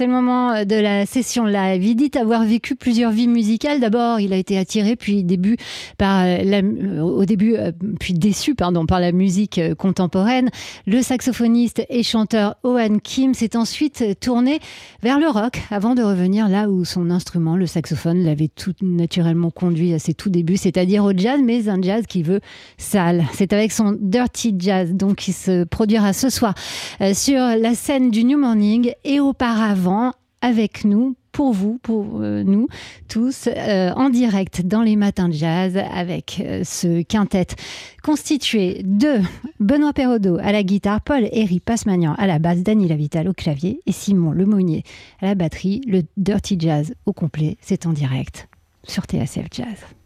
c'est le moment de la session live. Il dit avoir vécu plusieurs vies musicales. D'abord, il a été attiré, puis début par la, au début, puis déçu, pardon, par la musique contemporaine. Le saxophoniste et chanteur Owen Kim s'est ensuite tourné vers le rock avant de revenir là où son instrument, le saxophone, l'avait tout naturellement conduit à ses tout débuts, c'est-à-dire au jazz, mais un jazz qui veut sale. C'est avec son Dirty Jazz, donc qui se produira ce soir euh, sur la scène du New Morning et auparavant avec nous pour vous, pour euh, nous tous, euh, en direct dans les matins de jazz avec ce quintet constitué de Benoît Perrodo à la guitare, Paul Herry Passmagnan à la basse, Dany Lavital au clavier et Simon Lemonnier à la batterie. Le Dirty Jazz au complet, c'est en direct sur TSF Jazz.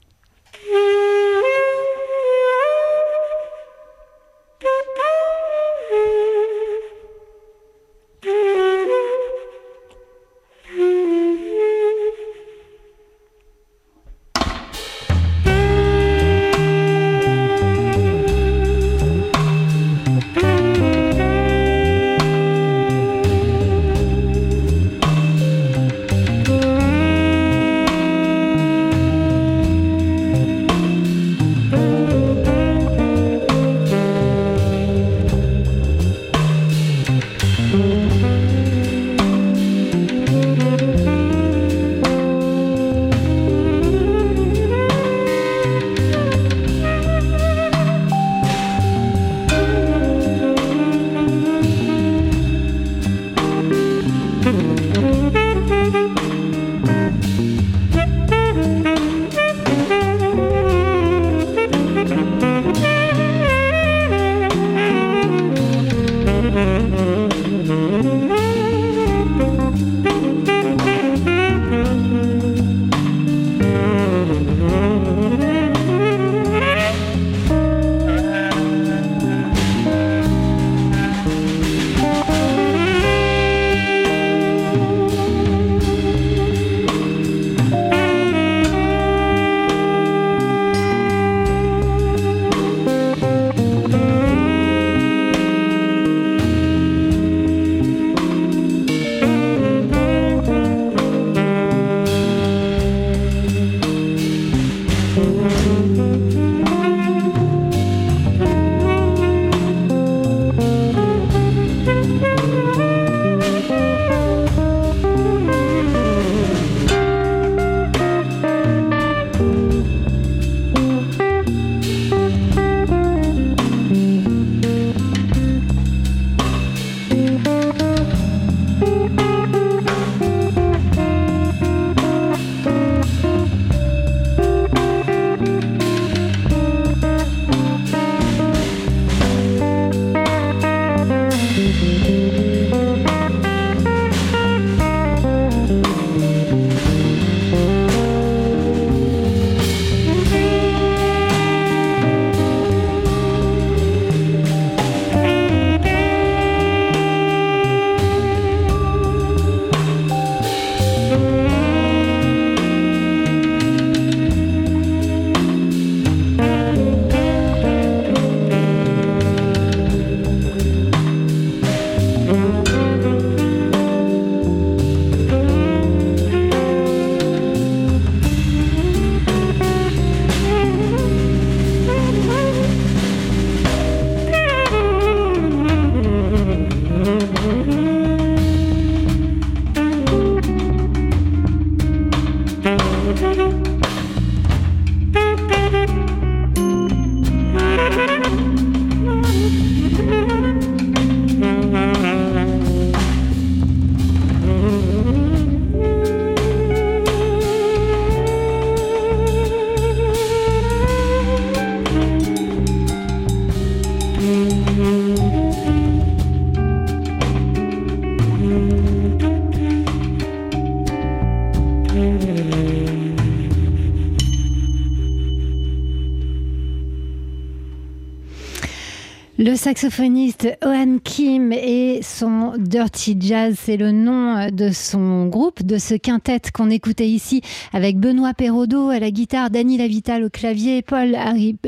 Le saxophoniste Ohan Kim et son Dirty Jazz, c'est le nom de son groupe, de ce quintet qu'on écoutait ici avec Benoît Perraudot à la guitare, Dany Lavital au clavier, Paul Harry,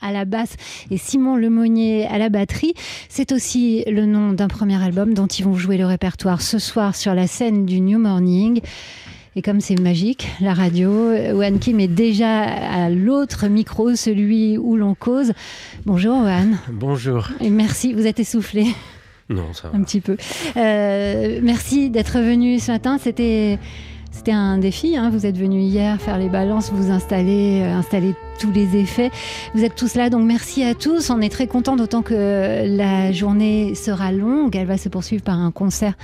à la basse et Simon Lemonnier à la batterie. C'est aussi le nom d'un premier album dont ils vont jouer le répertoire ce soir sur la scène du New Morning. Et comme c'est magique, la radio, Owen Kim est déjà à l'autre micro, celui où l'on cause. Bonjour Owen. Bonjour. Et merci, vous êtes essoufflé. Non, ça va. Un petit peu. Euh, merci d'être venu ce matin. C'était c'était un défi. Hein. Vous êtes venu hier faire les balances, vous installer, euh, installer tous les effets. Vous êtes tous là, donc merci à tous. On est très contents, d'autant que la journée sera longue. Elle va se poursuivre par un concert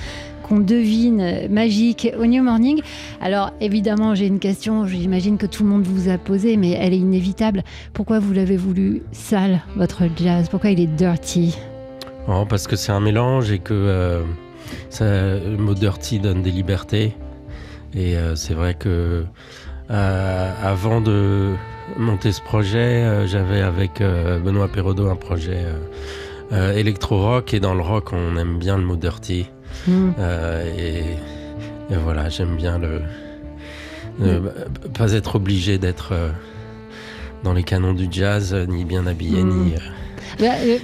qu'on devine magique au New Morning. Alors évidemment, j'ai une question, j'imagine que tout le monde vous a posé, mais elle est inévitable. Pourquoi vous l'avez voulu sale, votre jazz? Pourquoi il est dirty? Oh, Parce que c'est un mélange et que euh, le mot dirty donne des libertés. Et euh, c'est vrai que euh, avant de monter ce projet, j'avais avec Benoît Perraudot un projet électro-rock et dans le rock on aime bien le mot dirty. Mm. Et, voilà, j'aime bien le ne mm. pas être obligé d'être dans les canons du jazz, ni bien habillé, ni bah, euh,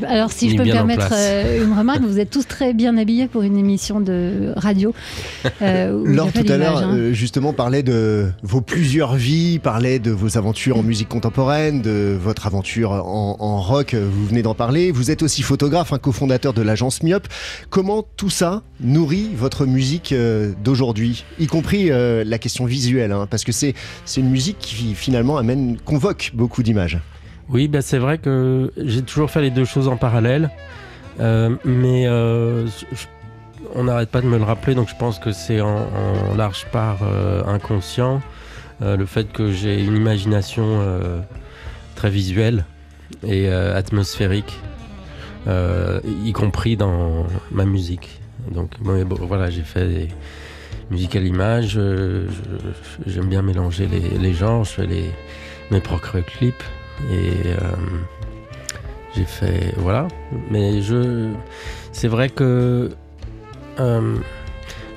alors, si je peux me permettre euh, une remarque, vous êtes tous très bien habillés pour une émission de radio. Euh, Laure, tout à l'heure, hein. justement, parlait de vos plusieurs vies, parlait de vos aventures en musique contemporaine, de votre aventure en, rock, vous venez d'en parler. Vous êtes aussi photographe, un cofondateur de l'agence Myop. Comment tout ça nourrit votre musique d'aujourd'hui, y compris la question visuelle, hein, parce que c'est une musique qui finalement amène, convoque beaucoup d'images. Oui, bah, c'est vrai que j'ai toujours fait les deux choses en parallèle, euh, mais euh, on n'arrête pas de me le rappeler, donc je pense que c'est en, large part euh, inconscient, le fait que j'ai une imagination très visuelle et atmosphérique, y compris dans ma musique. Donc voilà, j'ai fait des musiques à l'image, j'aime bien mélanger les, genres, je fais mes propres clips. Et euh, j'ai fait. Voilà. Mais je. C'est vrai que. Euh,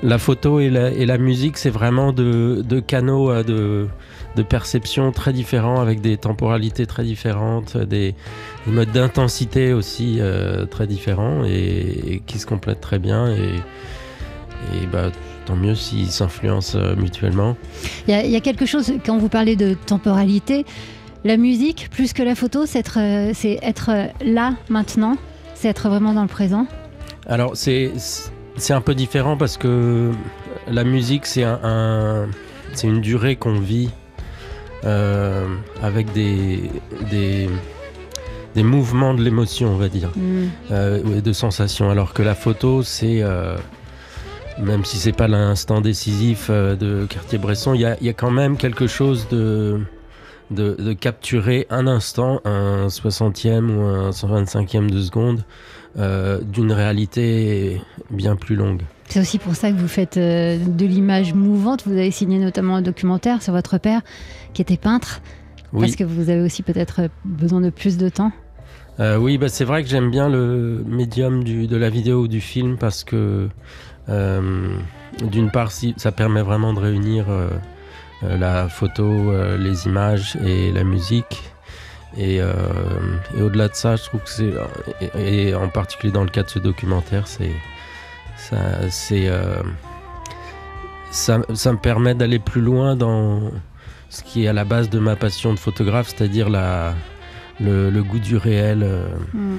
la photo et la, musique, c'est vraiment deux de canaux euh, de, perception très différents, avec des temporalités très différentes, des, modes d'intensité aussi très différents et, qui se complètent très bien. Et, bah, tant mieux s'ils s'influencent mutuellement. Il y, a quelque chose, quand vous parlez de temporalité, la musique, plus que la photo, c'est être, euh, être euh, là, maintenant, c'est être vraiment dans le présent Alors, c'est, c'est un peu différent parce que la musique, c'est, un, c'est une durée qu'on vit euh, avec des, des, des, mouvements de l'émotion, on va dire, mm. de sensations. Alors que la photo, c'est même si c'est pas l'instant décisif de Cartier-Bresson, il y, y a, quand même quelque chose de de, capturer un instant, un 60e ou un 125e de seconde euh, d'une réalité bien plus longue. C'est aussi pour ça que vous faites euh, de l'image mouvante. Vous avez signé notamment un documentaire sur votre père qui était peintre. Parce que vous avez aussi peut-être besoin de plus de temps. Euh, oui, bah c'est vrai que j'aime bien le médium de la vidéo ou du film parce que d'une part, si, ça permet vraiment de réunir euh, la photo, euh, les images et la musique. Et, euh, et au-delà de ça, je trouve que c'est, et, en particulier dans le cas de ce documentaire, c'est ça, c'est, ça, ça, me permet d'aller plus loin dans ce qui est à la base de ma passion de photographe, c'est-à-dire la, le, le, goût du réel. Mm.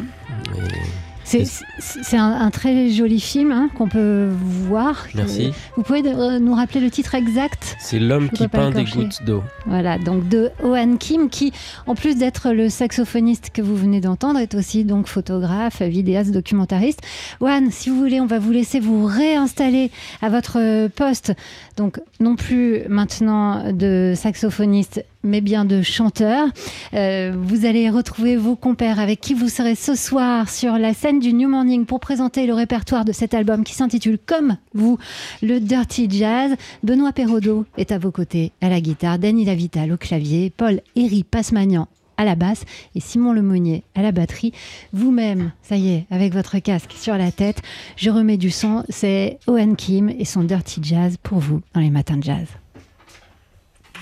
C'est un, très joli film hein, qu'on peut voir. Merci. Vous pouvez euh, nous rappeler le titre exact? C'est L'homme qui peint des gouttes d'eau. Voilà, donc de Owen Kim, qui, en plus d'être le saxophoniste que vous venez d'entendre, est aussi donc photographe, vidéaste, documentariste. Owen, si vous voulez, on va vous laisser vous réinstaller à votre poste. Donc, non plus maintenant de saxophoniste, mais bien de chanteurs. Euh, vous allez retrouver vos compères avec qui vous serez ce soir sur la scène du New Morning pour présenter le répertoire de cet album qui s'intitule Comme vous, le Dirty Jazz. Benoît Perraudot est à vos côtés à la guitare, Danny Lavital au clavier, Paul Eri Passmagnan à la basse et Simon Lemonnier à la batterie. Vous-même, ça y est, avec votre casque sur la tête, je remets du son. C'est Owen Kim et son Dirty Jazz pour vous dans les matins de jazz.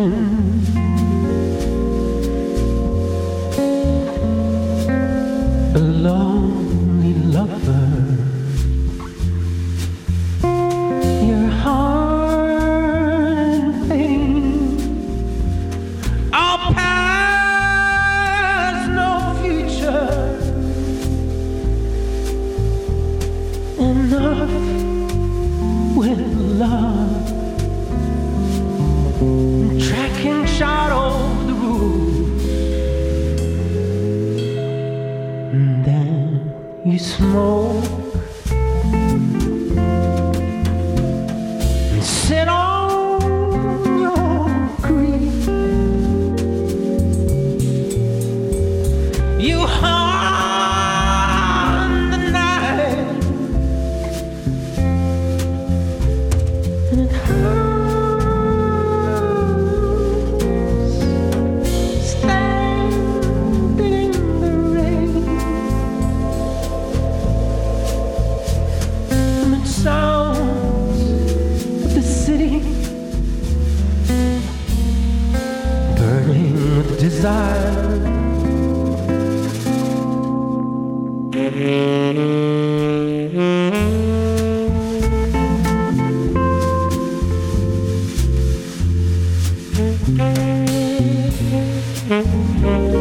ocean Mm-hmm.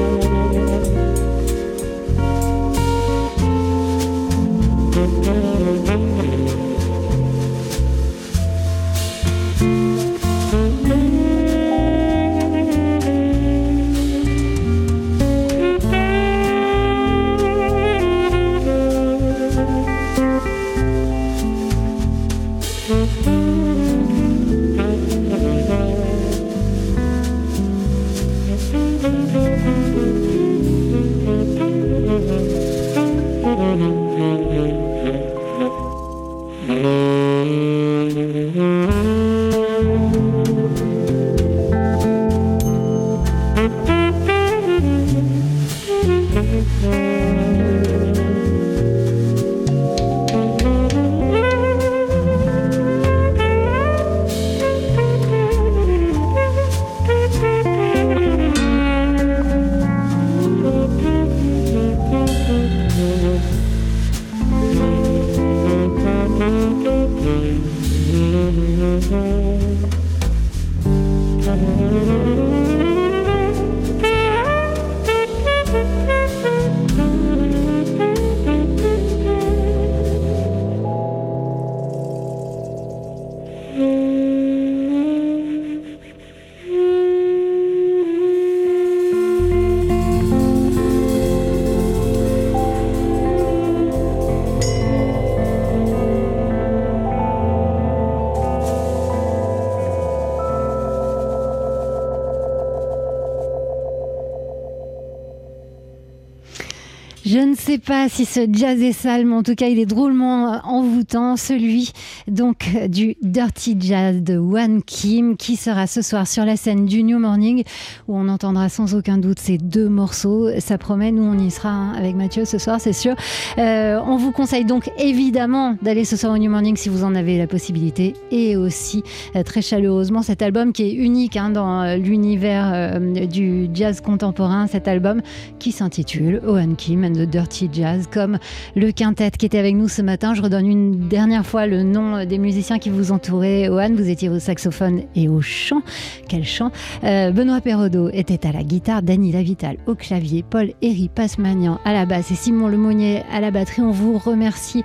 Sais pas si ce jazz est sale, mais en tout cas, il est drôlement envoûtant, celui donc du Dirty Jazz de One Kim, qui sera ce soir sur la scène du New Morning, où on entendra sans aucun doute ces deux morceaux. Ça promet, nous on y sera hein, avec Mathieu ce soir, c'est sûr. Euh, on vous conseille donc évidemment d'aller ce soir au New Morning si vous en avez la possibilité, et aussi euh, très chaleureusement cet album qui est unique hein, dans euh, l'univers du jazz contemporain, cet album qui s'intitule One Kim and the Dirty Jazz, comme le quintet qui était avec nous ce matin. Je redonne une dernière fois le nom des musiciens qui vous entouraient. Ohan, vous étiez au saxophone et au chant. Quel chant euh, Benoît Perrodo était à la guitare, Dany Lavital au clavier, Paul Héry Passmagnan à la basse et Simon Lemonnier à la batterie. On vous remercie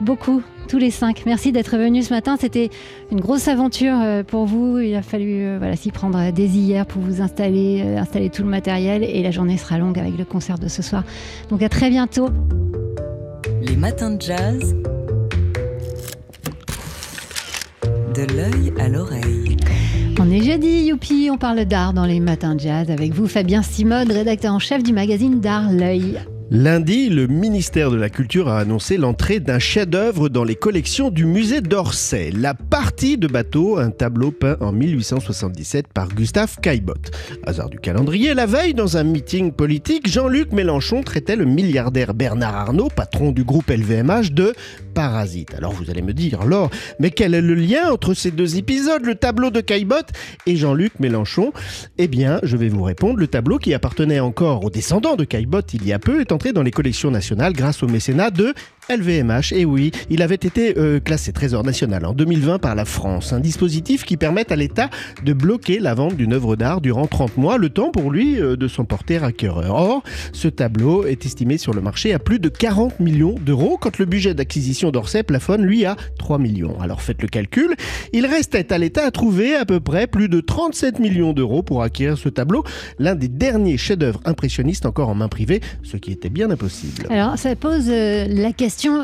beaucoup tous les cinq. Merci d'être venus ce matin. C'était une grosse aventure euh, pour vous. Il a fallu euh, voilà, s'y prendre dès hier pour vous installer, euh, installer tout le matériel. Et la journée sera longue avec le concert de ce soir. Donc à très bientôt. Les matins de jazz. De l'œil à l'oreille. On est jeudi, youpi, on parle d'art dans les matins de jazz avec vous, Fabien Simode, rédacteur en chef du magazine D'Art L'œil. Lundi, le ministère de la Culture a annoncé l'entrée d'un chef-d'œuvre dans les collections du musée d'Orsay. La partie de bateau, un tableau peint en 1877 par Gustave Caillebotte. Hasard du calendrier, la veille, dans un meeting politique, Jean-Luc Mélenchon traitait le milliardaire Bernard Arnault, patron du groupe LVMH, de parasite. Alors vous allez me dire, Laure, mais quel est le lien entre ces deux épisodes, le tableau de Caillebotte et Jean-Luc Mélenchon? Eh bien, je vais vous répondre, le tableau qui appartenait encore aux descendants de Caillebotte il y a peu est entré dans les collections nationales grâce au mécénat de LVMH, et oui, il avait été euh, classé Trésor national en 2020 par la France, un dispositif qui permet à l'État de bloquer la vente d'une œuvre d'art durant 30 mois, le temps pour lui euh, de s'en porter acquéreur. Or, ce tableau est estimé sur le marché à plus de 40 millions d'euros, quand le budget d'acquisition d'Orsay plafonne, lui, à 3 millions. Alors faites le calcul, il restait à l'État à trouver à peu près plus de 37 millions d'euros pour acquérir ce tableau, l'un des derniers chefs-d'œuvre impressionnistes encore en main privée, ce qui était bien impossible. Alors ça pose euh, la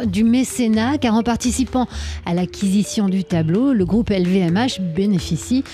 du mécénat, car en participant à l'acquisition du tableau, le groupe LVMH bénéficie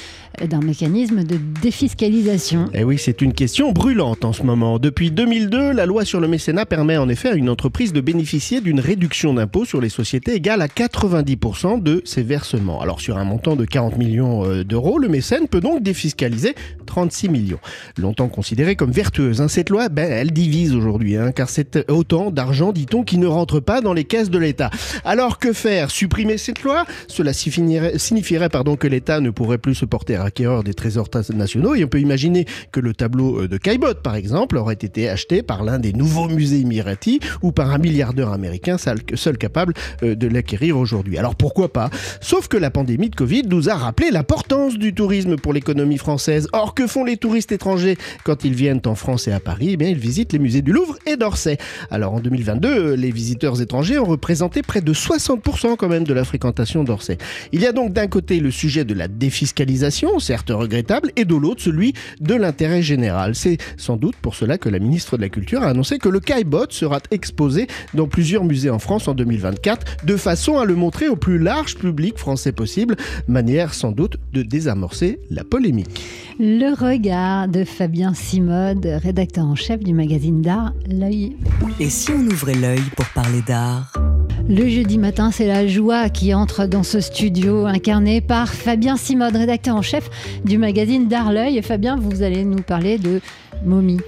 d'un mécanisme de défiscalisation. Eh oui, c'est une question brûlante en ce moment. Depuis 2002, la loi sur le mécénat permet en effet à une entreprise de bénéficier d'une réduction d'impôt sur les sociétés égale à 90% de ses versements. Alors sur un montant de 40 millions euh, d'euros, le mécène peut donc défiscaliser 36 millions. Longtemps considérée comme vertueuse, hein, cette loi, ben, elle divise aujourd'hui, hein, car c'est autant d'argent, dit-on, qui ne rentre pas dans les caisses de l'État. Alors que faire? Supprimer cette loi? Cela signifierait pardon, que l'État ne pourrait plus se porter à acquéreur des trésors nationaux. Et on peut imaginer que le tableau euh, de Caillebotte, par exemple, aurait été acheté par l'un des nouveaux musées émiratis ou par un milliardaire américain seul capable euh, de l'acquérir aujourd'hui. Alors pourquoi pas? Sauf que la pandémie de Covid nous a rappelé l'importance du tourisme pour l'économie française. Or, que font les touristes étrangers quand ils viennent en France et à Paris? Eh bien, Ils visitent les musées du Louvre et d'Orsay. Alors en 2022, euh, les visiteurs étrangers ont représenté près de 60% quand même de la fréquentation d'Orsay. Il y a donc d'un côté le sujet de la défiscalisation, certes regrettable, et de l'autre celui de l'intérêt général. C'est sans doute pour cela que la ministre de la Culture a annoncé que le caillebotte sera exposé dans plusieurs musées en France en 2024, de façon à le montrer au plus large public français possible, manière sans doute de désamorcer la polémique. Le regard de Fabien Simode, rédacteur en chef du magazine d'art L'œil. Et si on ouvrait l'œil pour parler d'art? Le jeudi matin, c'est la joie qui entre dans ce studio incarné par Fabien Simode, rédacteur en chef du magazine D'Arleuil. Fabien, vous allez nous parler de momie.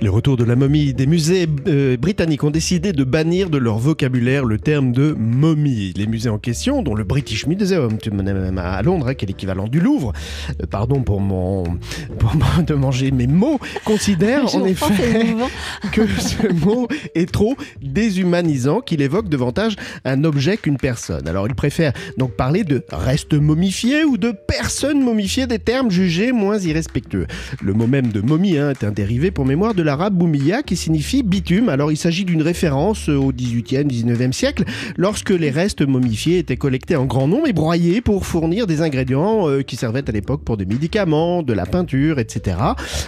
Le retour de la momie. Des musées euh, britanniques ont décidé de bannir de leur vocabulaire le terme de momie. Les musées en question, dont le British Museum à Londres, hein, qui est l'équivalent du Louvre, euh, pardon pour mon pour de manger mes mots, considèrent en effet que ce mot est trop déshumanisant, qu'il évoque davantage un objet qu'une personne. Alors ils préfèrent donc parler de reste momifié ou de personne momifiée, des termes jugés moins irrespectueux. Le mot même de momie hein, est un dérivé pour mémoire de l'arabe boumia qui signifie bitume. Alors il s'agit d'une référence au 18e, 19e siècle lorsque les restes momifiés étaient collectés en grand nombre et broyés pour fournir des ingrédients euh, qui servaient à l'époque pour des médicaments, de la peinture, etc.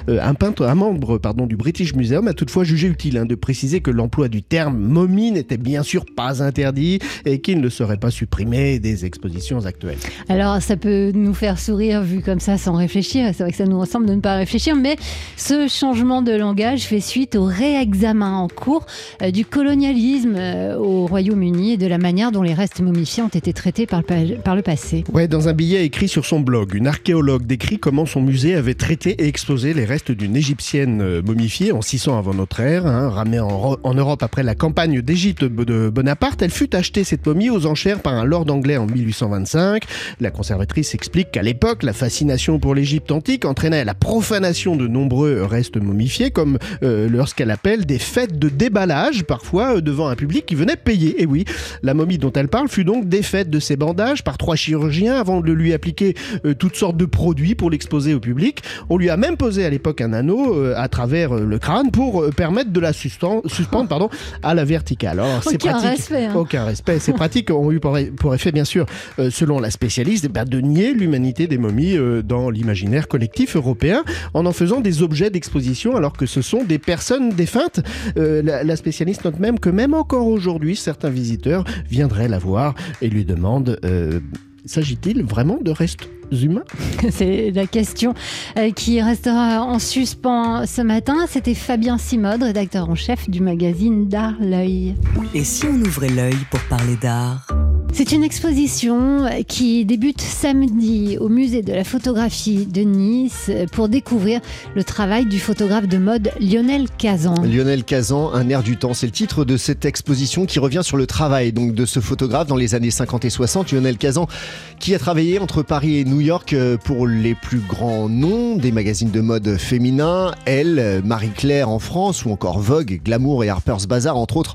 Euh, un, membre du British Museum a toutefois jugé utile hein, de préciser que l'emploi du terme momie n'était bien sûr pas interdit et qu'il ne serait pas supprimé des expositions actuelles. Alors ça peut nous faire sourire vu comme ça sans réfléchir, c'est vrai que ça nous ressemble de ne pas réfléchir, mais ce changement de langage fait suite au réexamen en cours euh, du colonialisme euh, au Royaume-Uni et de la manière dont les restes momifiés ont été traités par le, par le passé. Ouais, dans un billet écrit sur son blog, une archéologue décrit comment son musée avait traité et exposé les restes d'une égyptienne euh, momifiée en 600 avant notre ère, hein, ramée en, en, Europe après la campagne d'Égypte de Bonaparte. Elle fut achetée cette momie aux enchères par un lord anglais en 1825. La conservatrice explique qu'à l'époque, la fascination pour l'Égypte antique entraînait la profanation de nombreux restes restes momifiés, comme lorsqu'elle appelle des fêtes de déballage, parfois devant un public qui venait payer. Et oui, la momie dont elle parle fut donc défaite de ses bandages par trois chirurgiens avant de lui appliquer toutes sortes de produits pour l'exposer au public. On lui a même posé à l'époque un anneau à travers le crâne pour permettre de la suspendre pardon, à la verticale. Alors, c'est pratique. Respect, hein. Aucun respect. Ces pratiques ont eu pour effet, bien sûr, selon la spécialiste, bah, de nier l'humanité des momies dans l'imaginaire collectif européen en en faisant des objets d'exposition alors que ce sont des personnes défuntes. la, spécialiste note même que même encore aujourd'hui, certains visiteurs viendraient la voir et lui demandent s'agit-il vraiment de restes humains? C'est la question euh, qui restera en suspens ce matin. C'était Fabien Simode, rédacteur en chef du magazine D'Art L'œil. Et si on ouvrait l'œil pour parler d'art? C'est une exposition qui débute samedi au musée de la photographie de Nice pour découvrir le travail du photographe de mode Lionel Kazan. Lionel Kazan, un air du temps, c'est le titre de cette exposition qui revient sur le travail donc de ce photographe dans les années 50 et 60. Lionel Kazan qui a travaillé entre Paris et New York euh, pour les plus grands noms des magazines de mode féminin, Elle, Marie-Claire en France ou encore Vogue, Glamour et Harper's Bazaar entre autres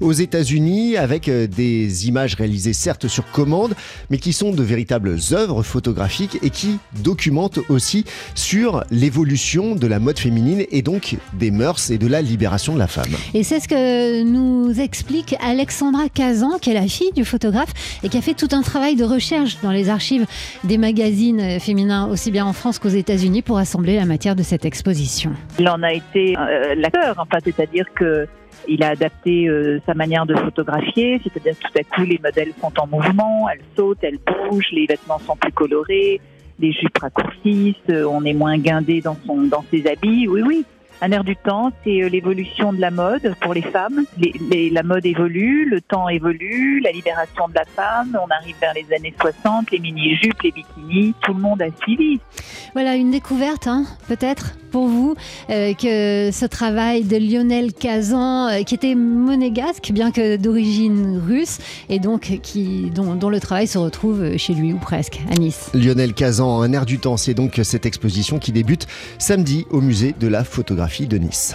aux États-Unis avec euh, des images réalisées certes sur commande mais qui sont de véritables œuvres photographiques et qui documentent aussi sur l'évolution de la mode féminine et donc des mœurs et de la libération de la femme. Et c'est ce que nous explique Alexandra Kazan qui est la fille du photographe et qui a fait tout un travail de recherche dans les archives des magazines féminins, aussi bien en France qu'aux États-Unis, pour assembler la matière de cette exposition. Il en a été euh, l'acteur, enfin, c'est-à-dire que il a adapté euh, sa manière de photographier, c'est-à-dire tout à coup les modèles sont en mouvement, elles sautent, elles bougent, les vêtements sont plus colorés, les jupes raccourcissent, euh, on est moins guindé dans son dans ses habits. Oui, oui. Un air du temps, c'est euh, l'évolution de la mode pour les femmes. La mode évolue, le temps évolue, la libération de la femme. On arrive vers les années 60, les mini-jupes, les bikinis, tout le monde a suivi. Voilà une découverte, hein, peut-être? Pour vous euh, que ce travail de Lionel Kazan, euh, qui était monégasque, bien que d'origine russe, et donc qui, dont, dont, le travail se retrouve chez lui ou presque à Nice. Lionel Kazan, un air du temps, c'est donc cette exposition qui débute samedi au musée de la photographie de Nice.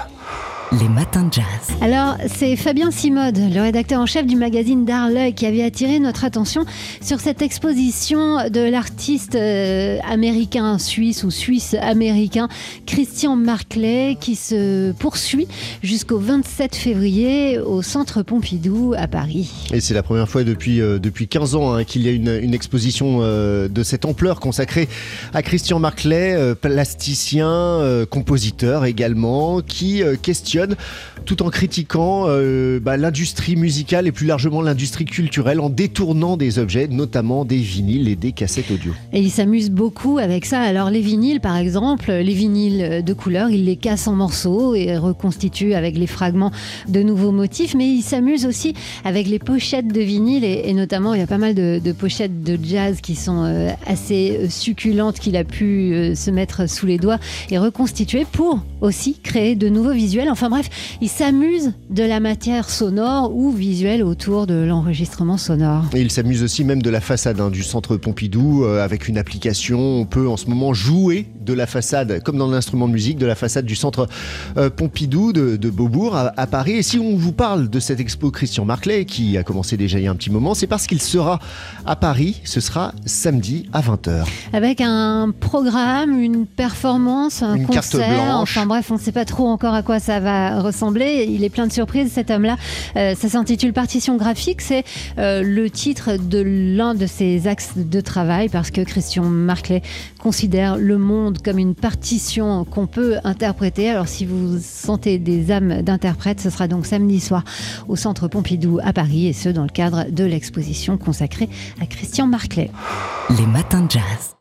Les matins de jazz. Alors, c'est Fabien Simode, le rédacteur en chef du magazine D'Arleuil, qui avait attiré notre attention sur cette exposition de l'artiste euh, américain, suisse ou suisse-américain Christian Marclay, qui se poursuit jusqu'au 27 février au Centre Pompidou à Paris. Et c'est la première fois depuis, euh, depuis 15 ans hein, qu'il y a une, une exposition euh, de cette ampleur consacrée à Christian Marclay, plasticien, compositeur également, qui questionne tout en critiquant euh, bah, l'industrie musicale et plus largement l'industrie culturelle en détournant des objets, notamment des vinyles et des cassettes audio. Et il s'amuse beaucoup avec ça. Alors les vinyles, par exemple, les vinyles de couleur, il les casse en morceaux et reconstitue avec les fragments de nouveaux motifs, mais il s'amuse aussi avec les pochettes de vinyle et, notamment il y a pas mal de, pochettes de jazz qui sont euh, assez euh, succulentes qu'il a pu se mettre sous les doigts et reconstituer pour aussi créer de nouveaux visuels. Enfin bref, il s'amuse de la matière sonore ou visuelle autour de l'enregistrement sonore. Et il s'amuse aussi même de la façade hein, du centre Pompidou euh, avec une application. On peut en ce moment jouer de la façade, comme dans l'instrument de musique, de la façade du centre euh, Pompidou de, Beaubourg à, Paris. Et si on vous parle de cette expo Christian Marclay, qui a commencé déjà il y a un petit moment, c'est parce qu'il sera à Paris. Ce sera samedi à 20h. Avec un programme, une performance, un une concert. Carte blanche. Enfin bref, on ne sait pas trop encore à quoi ça ressembler. Il est plein de surprises, cet homme-là. Euh, ça s'intitule Partition graphique. C'est euh, le titre de l'un de ses axes de travail parce que Christian Marclay considère le monde comme une partition qu'on peut interpréter. Alors si vous sentez des âmes d'interprètes, ce sera donc samedi soir au Centre Pompidou à Paris et ce dans le cadre de l'exposition consacrée à Christian Marclay. Les matins de jazz.